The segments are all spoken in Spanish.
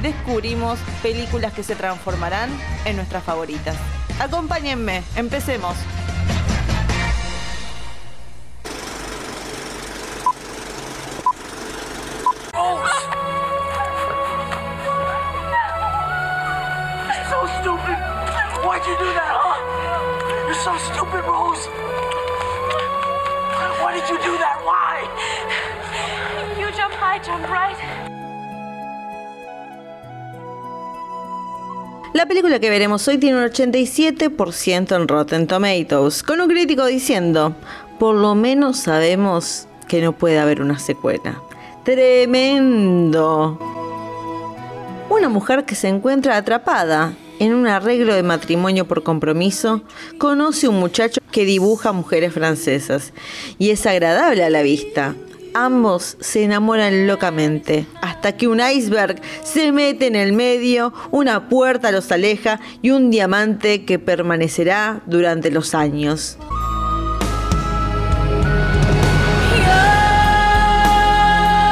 descubrimos películas que se transformarán en nuestras favoritas. Acompáñenme, empecemos. so stupid. Why'd you do that, La película que veremos hoy tiene un 87% en Rotten Tomatoes, con un crítico diciendo, por lo menos sabemos que no puede haber una secuela. Tremendo. Una mujer que se encuentra atrapada en un arreglo de matrimonio por compromiso, conoce un muchacho que dibuja mujeres francesas y es agradable a la vista. Ambos se enamoran locamente, hasta que un iceberg se mete en el medio, una puerta los aleja y un diamante que permanecerá durante los años.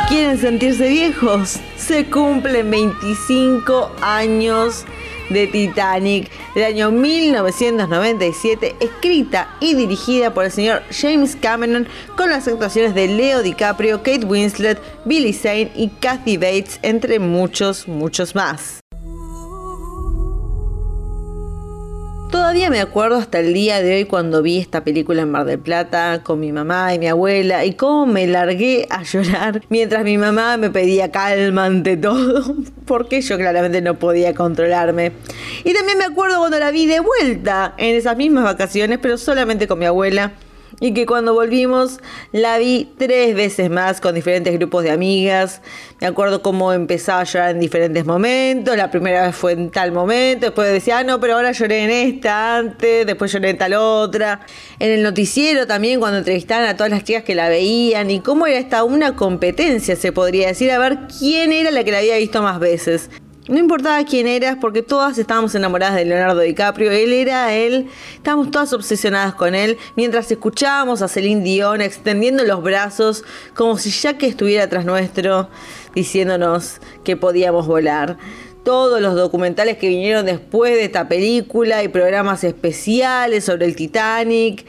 ¿Quieren sentirse viejos? Se cumplen 25 años de Titanic del año 1997, escrita y dirigida por el señor James Cameron, con las actuaciones de Leo DiCaprio, Kate Winslet, Billy Zane y Kathy Bates, entre muchos, muchos más. Todavía me acuerdo hasta el día de hoy cuando vi esta película en Mar del Plata con mi mamá y mi abuela y cómo me largué a llorar mientras mi mamá me pedía calma ante todo porque yo claramente no podía controlarme. Y también me acuerdo cuando la vi de vuelta en esas mismas vacaciones pero solamente con mi abuela y que cuando volvimos la vi tres veces más con diferentes grupos de amigas. Me acuerdo cómo empezaba a llorar en diferentes momentos. La primera vez fue en tal momento, después decía, ah, no, pero ahora lloré en esta antes, después lloré en tal otra. En el noticiero también, cuando entrevistaban a todas las chicas que la veían y cómo era esta una competencia, se podría decir, a ver quién era la que la había visto más veces. No importaba quién eras, porque todas estábamos enamoradas de Leonardo DiCaprio. Él era él. Estábamos todas obsesionadas con él. Mientras escuchábamos a Celine Dion extendiendo los brazos, como si ya que estuviera tras nuestro, diciéndonos que podíamos volar. Todos los documentales que vinieron después de esta película y programas especiales sobre el Titanic.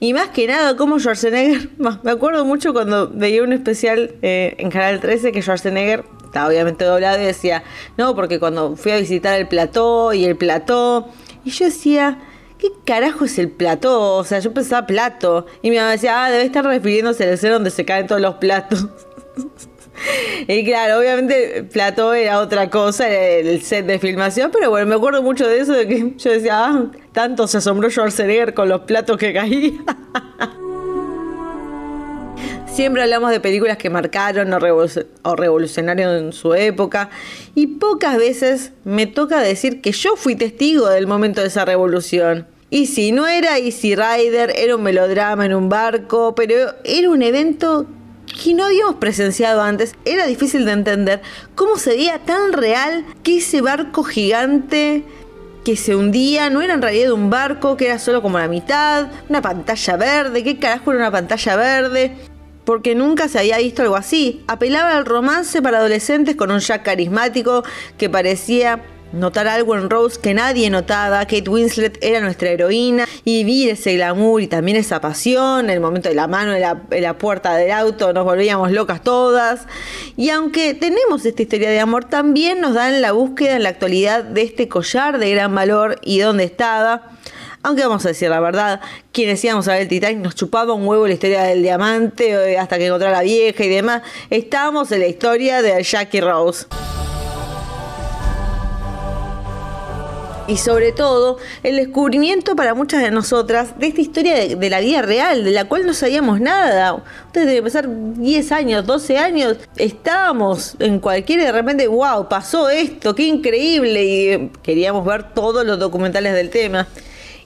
Y más que nada, como Schwarzenegger. Me acuerdo mucho cuando veía un especial eh, en Canal 13 que Schwarzenegger obviamente doblado y decía, no, porque cuando fui a visitar el plató y el plató, y yo decía, ¿qué carajo es el plató? O sea, yo pensaba plato, y mi mamá decía, ah, debe estar refiriéndose al ser donde se caen todos los platos. Y claro, obviamente plató era otra cosa, el set de filmación, pero bueno, me acuerdo mucho de eso, de que yo decía, ah, tanto se asombró Schwarzenegger con los platos que caían. Siempre hablamos de películas que marcaron o, revolucionaron en su época y pocas veces me toca decir que yo fui testigo del momento de esa revolución. Y si no era Easy Rider, era un melodrama en un barco, pero era un evento que no habíamos presenciado antes. Era difícil de entender cómo sería tan real que ese barco gigante que se hundía no era en realidad un barco, que era solo como la mitad, una pantalla verde, ¿qué carajo era una pantalla verde? Porque nunca se había visto algo así. Apelaba al romance para adolescentes con un Jack carismático que parecía notar algo en Rose que nadie notaba. Kate Winslet era nuestra heroína y vivir ese glamour y también esa pasión, el momento de la mano en la, en la, puerta del auto, nos volvíamos locas todas. Y aunque tenemos esta historia de amor, también nos dan la búsqueda en la actualidad de este collar de gran valor y dónde estaba. Aunque vamos a decir la verdad, quienes íbamos a ver el Titanic nos chupaba un huevo la historia del diamante eh, hasta que encontró a la vieja y demás. Estábamos en la historia de Jackie Rose. y sobre todo el descubrimiento para muchas de nosotras de esta historia de, la vida real, de la cual no sabíamos nada. Ustedes deben pasar 10 años, 12 años, estábamos en cualquier de repente, wow, pasó esto, qué increíble, y queríamos ver todos los documentales del tema.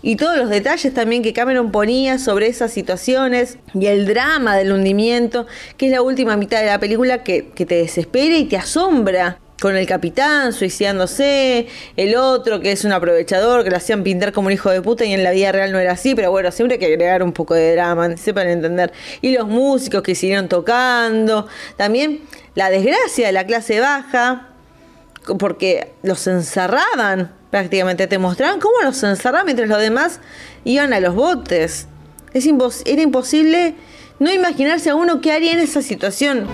Y todos los detalles también que Cameron ponía sobre esas situaciones y el drama del hundimiento, que es la última mitad de la película que, que te desespera y te asombra con el capitán suicidándose, el otro que es un aprovechador, que lo hacían pintar como un hijo de puta y en la vida real no era así, pero bueno, siempre hay que agregar un poco de drama, sepan entender. Y los músicos que siguieron tocando, también la desgracia de la clase baja, porque los encerraban prácticamente, te mostraban cómo los encerraban mientras los demás iban a los botes. Es era imposible no imaginarse a uno qué haría en esa situación.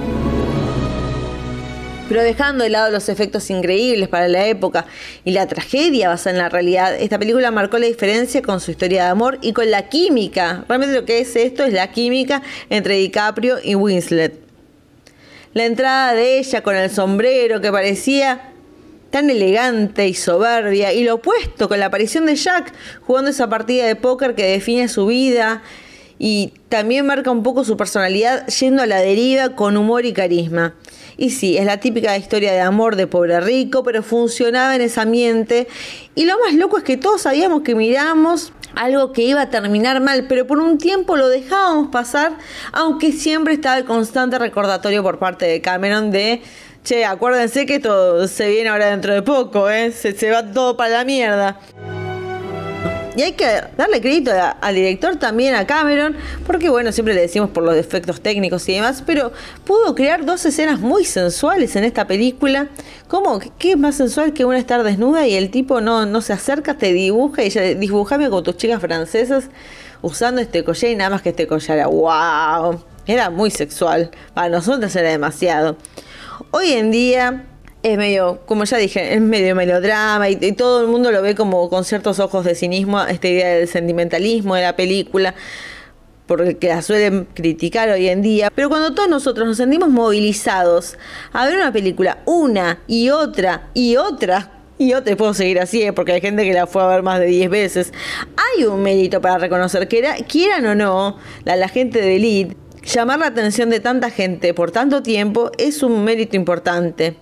Pero dejando de lado los efectos increíbles para la época y la tragedia basada en la realidad, esta película marcó la diferencia con su historia de amor y con la química. Realmente lo que es esto es la química entre DiCaprio y Winslet. La entrada de ella con el sombrero que parecía tan elegante y soberbia, y lo opuesto con la aparición de Jack jugando esa partida de póker que define su vida y también marca un poco su personalidad yendo a la deriva con humor y carisma. Y sí, es la típica historia de amor de pobre rico, pero funcionaba en ese ambiente. Y lo más loco es que todos sabíamos que miramos algo que iba a terminar mal, pero por un tiempo lo dejábamos pasar, aunque siempre estaba el constante recordatorio por parte de Cameron de, che, acuérdense que esto se viene ahora dentro de poco, ¿eh? se, se va todo para la mierda. Y hay que darle crédito al director también, a Cameron, porque bueno, siempre le decimos por los defectos técnicos y demás, pero pudo crear dos escenas muy sensuales en esta película. ¿Cómo? ¿Qué es más sensual que una estar desnuda y el tipo no, no se acerca, te dibuja y ella dibujame con tus chicas francesas usando este collar y nada más que este collar wow. Era muy sexual. Para nosotros era demasiado. Hoy en día es medio, como ya dije, es medio melodrama y, todo el mundo lo ve como con ciertos ojos de cinismo, esta idea del sentimentalismo de la película, porque la suelen criticar hoy en día. Pero cuando todos nosotros nos sentimos movilizados a ver una película una y otra y otra, y otra, puedo seguir así, ¿eh? porque hay gente que la fue a ver más de 10 veces, hay un mérito para reconocer que era, quieran o no, la, la gente de Elite, llamar la atención de tanta gente por tanto tiempo es un mérito importante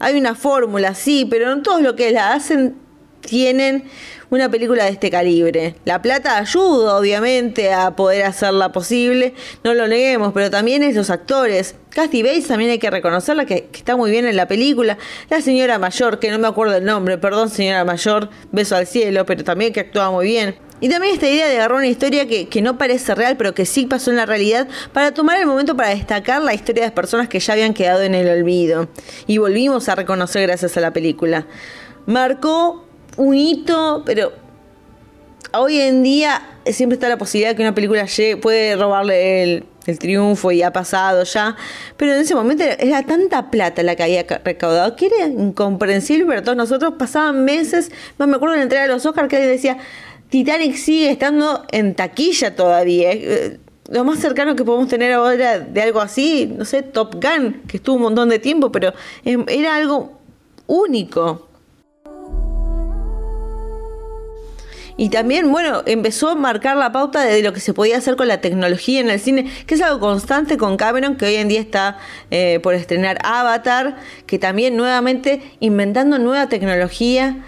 hay una fórmula, sí, pero no todos los que la hacen tienen una película de este calibre. La plata ayuda, obviamente, a poder hacerla posible, no lo neguemos, pero también es los actores. Casty Bates también hay que reconocerla, que, que, está muy bien en la película. La señora mayor, que no me acuerdo el nombre, perdón señora mayor, beso al cielo, pero también que actúa muy bien. Y también esta idea de agarrar una historia que, que, no parece real, pero que sí pasó en la realidad, para tomar el momento para destacar la historia de personas que ya habían quedado en el olvido. Y volvimos a reconocer gracias a la película. Marcó un hito, pero hoy en día siempre está la posibilidad de que una película puede robarle el, el triunfo y ha pasado ya, pero en ese momento era, tanta plata la que había recaudado que era incomprensible para todos nosotros. Pasaban meses, no me acuerdo de la entrega de los Oscars que decía, Titanic sigue estando en taquilla todavía. Eh, lo más cercano que podemos tener ahora de algo así, no sé, Top Gun, que estuvo un montón de tiempo, pero era algo único. Y también, bueno, empezó a marcar la pauta de lo que se podía hacer con la tecnología en el cine, que es algo constante con Cameron, que hoy en día está eh, por estrenar Avatar, que también nuevamente inventando nueva tecnología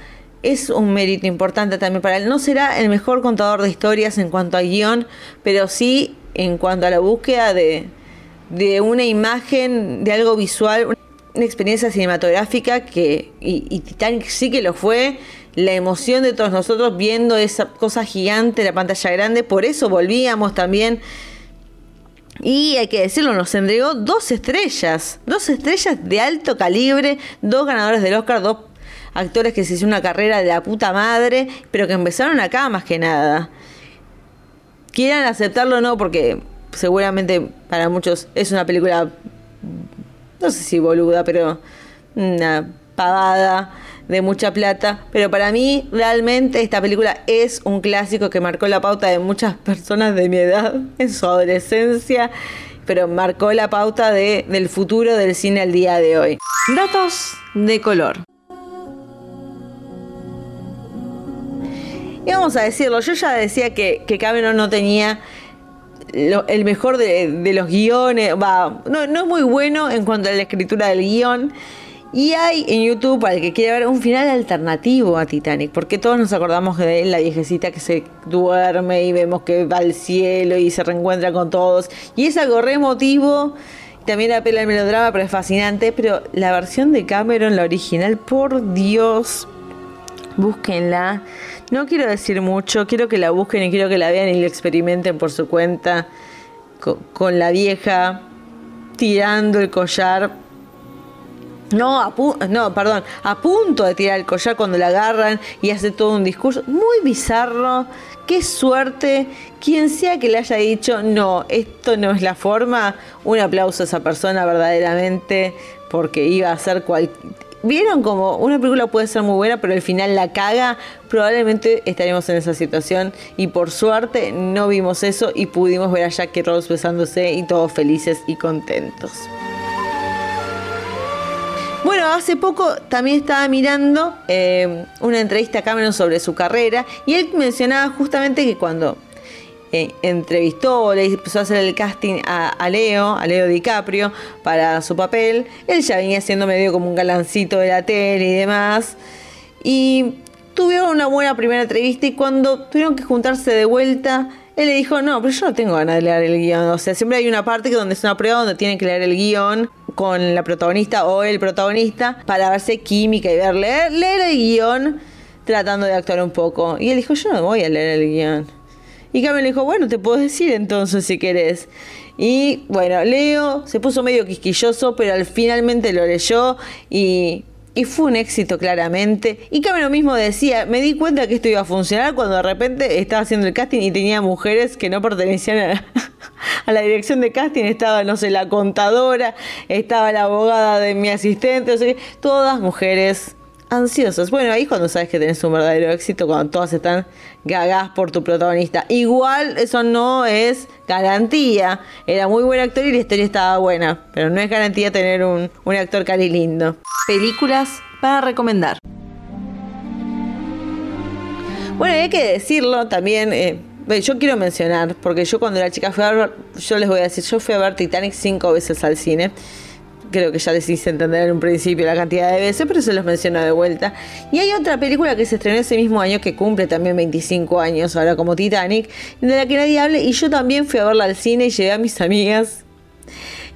es un mérito importante también para él. No será el mejor contador de historias en cuanto a guion, pero sí en cuanto a la búsqueda de, de una imagen, de algo visual, una experiencia cinematográfica que, y, y, Titanic sí que lo fue, la emoción de todos nosotros viendo esa cosa gigante, la pantalla grande, por eso volvíamos también. Y hay que decirlo, nos entregó dos estrellas, dos estrellas de alto calibre, dos ganadores del Oscar, dos actores que se hicieron una carrera de la puta madre, pero que empezaron acá más que nada. Quieran aceptarlo o no, porque seguramente para muchos es una película, no sé si boluda, pero una pavada de mucha plata. Pero para mí, realmente, esta película es un clásico que marcó la pauta de muchas personas de mi edad en su adolescencia, pero marcó la pauta de, del futuro del cine al día de hoy. Datos de color. Y vamos a decirlo, yo ya decía que, que Cameron no tenía el mejor de, los guiones, va, no, es muy bueno en cuanto a la escritura del guion. Y hay en YouTube, para el que quiera ver, un final alternativo a Titanic, porque todos nos acordamos de la viejecita que se duerme y vemos que va al cielo y se reencuentra con todos. Y es algo re emotivo, también apela al melodrama, pero es fascinante. Pero la versión de Cameron, la original, por Dios, búsquenla. No quiero decir mucho, quiero que la busquen y quiero que la vean y la experimenten por su cuenta con, la vieja tirando el collar. No, no, perdón, a punto de tirar el collar cuando la agarran y hace todo un discurso muy bizarro. Qué suerte, quien sea que le haya dicho, no, esto no es la forma, un aplauso a esa persona verdaderamente, porque iba a ser cualquier vieron como una película puede ser muy buena, pero al final la caga, probablemente estaremos en esa situación y por suerte no vimos eso y pudimos ver a Jack y Rose besándose y todos felices y contentos. Bueno, hace poco también estaba mirando eh, una entrevista a Cameron sobre su carrera y él mencionaba justamente que cuando eh, entrevistó, le empezó a hacer el casting a, Leo, a Leo DiCaprio, para su papel. Él ya venía siendo medio como un galancito de la tele y demás. Y tuvieron una buena primera entrevista y cuando tuvieron que juntarse de vuelta, él le dijo, no, pero yo no tengo ganas de leer el guion. O sea, siempre hay una parte que donde es una prueba donde tienen que leer el guion con la protagonista o el protagonista para verse química y ver, leer, leer el guion tratando de actuar un poco. Y él dijo, yo no voy a leer el guion. Y Carmen le dijo, bueno, te puedo decir entonces si querés. Y bueno, Leo se puso medio quisquilloso, pero al finalmente lo leyó y, fue un éxito claramente. Y Cameron mismo decía, me di cuenta que esto iba a funcionar cuando de repente estaba haciendo el casting y tenía mujeres que no pertenecían a, a la dirección de casting. Estaba, no sé, la contadora, estaba la abogada de mi asistente, o sea, todas mujeres ansiosos. Bueno, ahí cuando sabes que tenés un verdadero éxito, cuando todas están gagas por tu protagonista. Igual eso no es garantía. Era muy buen actor y la historia estaba buena, pero no es garantía tener un, actor cari lindo. Películas para recomendar. Bueno, hay que decirlo también. Eh, yo quiero mencionar, porque yo cuando era chica fui a ver, yo les voy a decir, yo fui a ver Titanic cinco veces al cine creo que ya les hice entender en un principio la cantidad de veces, pero se los menciono de vuelta. Y hay otra película que se estrenó ese mismo año que cumple también 25 años, ahora como Titanic, de la que nadie hable. Y yo también fui a verla al cine y llevé a mis amigas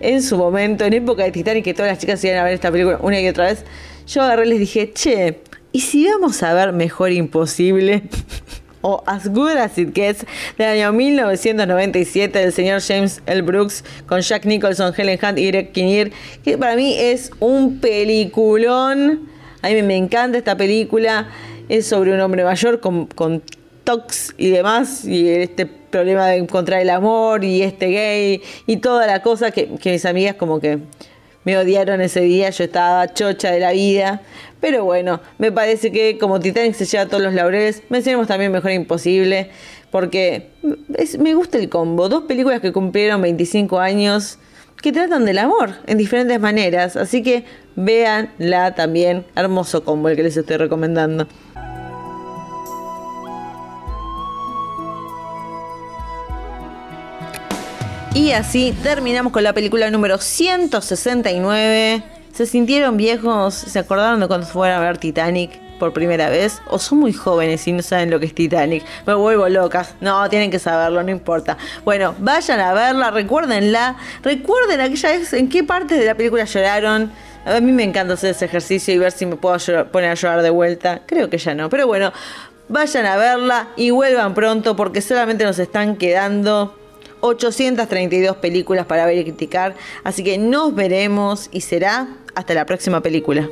en su momento, en época de Titanic, que todas las chicas iban a ver esta película una y otra vez. Yo agarré y les dije, che, ¿y si vamos a ver Mejor Imposible? o As Good As It Gets del año 1997 del señor James L. Brooks con Jack Nicholson, Helen Hunt y Greg Kinnear, que para mí es un peliculón. A mí me encanta esta película. Es sobre un hombre mayor con, tox y demás, y este problema de encontrar el amor y este gay y toda la cosa que, que mis amigas como que me odiaron ese día, yo estaba chocha de la vida. Pero bueno, me parece que como Titanic se lleva todos los laureles, mencionemos también Mejor Imposible, porque me gusta el combo. Dos películas que cumplieron 25 años, que tratan del amor en diferentes maneras. Así que véanla también. Hermoso combo el que les estoy recomendando. Y así terminamos con la película número 169. ¿Se sintieron viejos? ¿Se acordaron de cuando fueron a ver Titanic por primera vez? ¿O son muy jóvenes y no saben lo que es Titanic? Me vuelvo loca. No, tienen que saberlo, no importa. Bueno, vayan a verla, recuérdenla. Recuerden aquella vez en qué parte de la película lloraron. A mí me encanta hacer ese ejercicio y ver si me puedo poner a llorar de vuelta. Creo que ya no. Pero bueno, vayan a verla y vuelvan pronto porque solamente nos están quedando 832 películas para ver y criticar. Así que nos veremos y será hasta la próxima película.